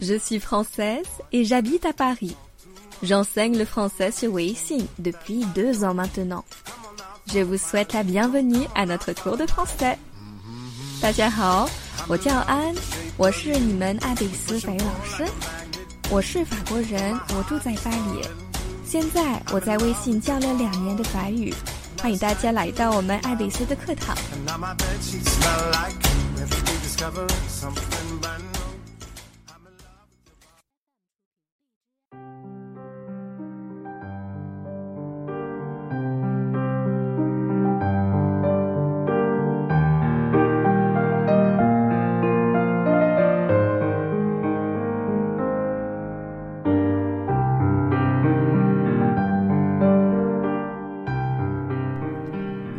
Je suis française et j'habite à Paris. J'enseigne le français sur Weixin depuis deux ans maintenant. Je vous souhaite la bienvenue à notre cours de français. 大家好，我叫安，我是你们爱贝斯法语老师。我是法国人，我住在巴黎。现在我在微信教了两年的法语，欢迎大家来到我们爱贝斯的课堂。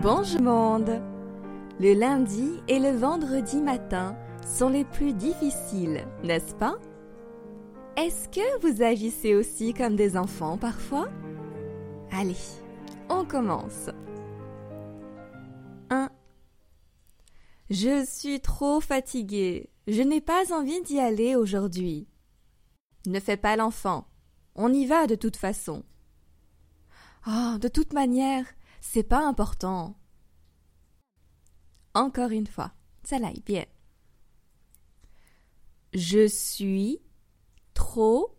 Bonjour monde Le lundi et le vendredi matin sont les plus difficiles, n'est-ce pas? Est-ce que vous agissez aussi comme des enfants parfois? Allez, on commence. 1. Je suis trop fatiguée. Je n'ai pas envie d'y aller aujourd'hui. Ne fais pas l'enfant. On y va de toute façon. Oh, de toute manière, c'est pas important. Encore une fois, ça l'aille bien. Je suis trop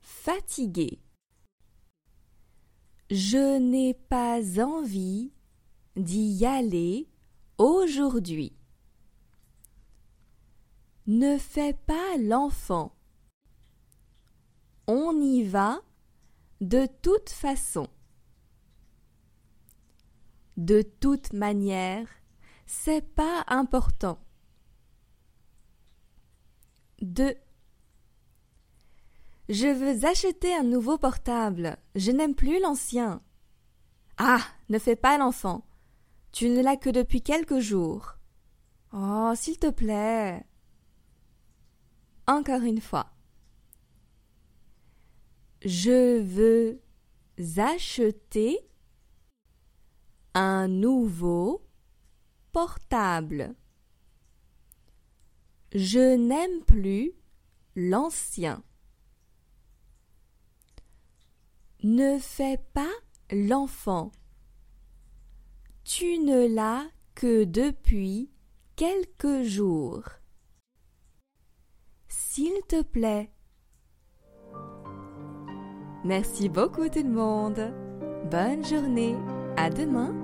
fatiguée. Je n'ai pas envie d'y aller aujourd'hui. Ne fais pas l'enfant. On y va de toute façon. De toute manière, c'est pas important. 2. Je veux acheter un nouveau portable. Je n'aime plus l'ancien. Ah, ne fais pas l'enfant. Tu ne l'as que depuis quelques jours. Oh, s'il te plaît. Encore une fois. Je veux acheter un nouveau portable. Je n'aime plus l'ancien. Ne fais pas l'enfant. Tu ne l'as que depuis quelques jours. S'il te plaît. Merci beaucoup tout le monde. Bonne journée. À demain.